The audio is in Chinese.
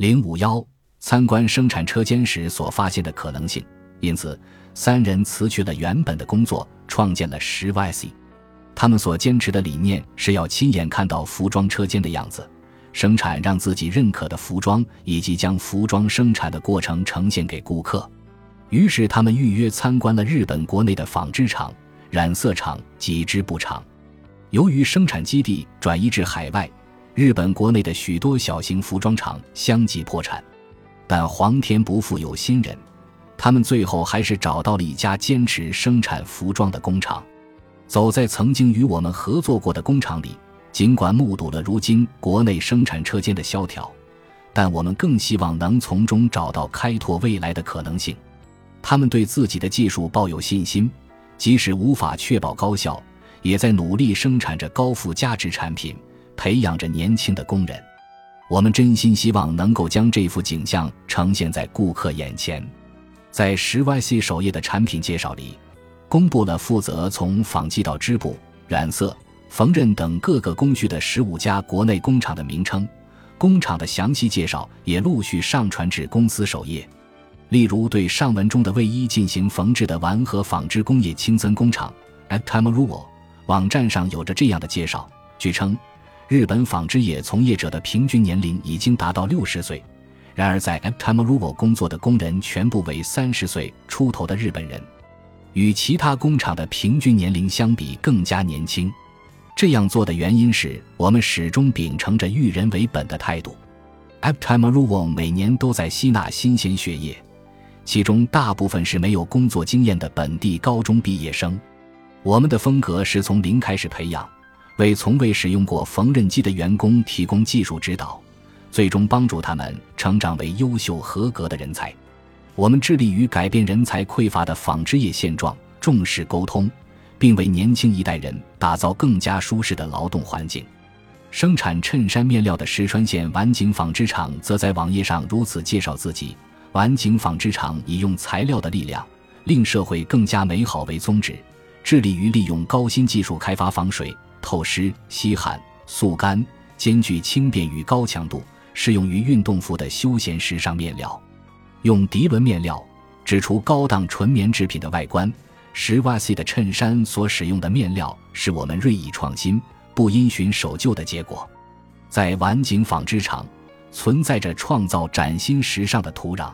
零五幺参观生产车间时所发现的可能性，因此三人辞去了原本的工作，创建了十 YC。他们所坚持的理念是要亲眼看到服装车间的样子，生产让自己认可的服装，以及将服装生产的过程呈现给顾客。于是，他们预约参观了日本国内的纺织厂、染色厂及织布厂。由于生产基地转移至海外。日本国内的许多小型服装厂相继破产，但皇天不负有心人，他们最后还是找到了一家坚持生产服装的工厂。走在曾经与我们合作过的工厂里，尽管目睹了如今国内生产车间的萧条，但我们更希望能从中找到开拓未来的可能性。他们对自己的技术抱有信心，即使无法确保高效，也在努力生产着高附加值产品。培养着年轻的工人，我们真心希望能够将这幅景象呈现在顾客眼前。在十 YC 首页的产品介绍里，公布了负责从纺机到织布、染色、缝纫等各个工序的十五家国内工厂的名称，工厂的详细介绍也陆续上传至公司首页。例如，对上文中的卫衣进行缝制的丸和纺织工业清增工厂 a t i m a r u o 网站上有着这样的介绍，据称。日本纺织业从业者的平均年龄已经达到六十岁，然而在 Aptamaruo 工作的工人全部为三十岁出头的日本人，与其他工厂的平均年龄相比更加年轻。这样做的原因是我们始终秉承着育人为本的态度。Aptamaruo 每年都在吸纳新鲜血液，其中大部分是没有工作经验的本地高中毕业生。我们的风格是从零开始培养。为从未使用过缝纫机的员工提供技术指导，最终帮助他们成长为优秀合格的人才。我们致力于改变人才匮乏的纺织业现状，重视沟通，并为年轻一代人打造更加舒适的劳动环境。生产衬衫面料的石川县丸井纺织厂则在网页上如此介绍自己：丸井纺织厂以用材料的力量令社会更加美好为宗旨，致力于利用高新技术开发防水。透湿、吸汗、速干，兼具轻便与高强度，适用于运动服的休闲时尚面料。用涤纶面料，指出高档纯棉制品的外观。十 y c 的衬衫所使用的面料是我们锐意创新、不因循守旧的结果。在晚景纺织厂，存在着创造崭新时尚的土壤。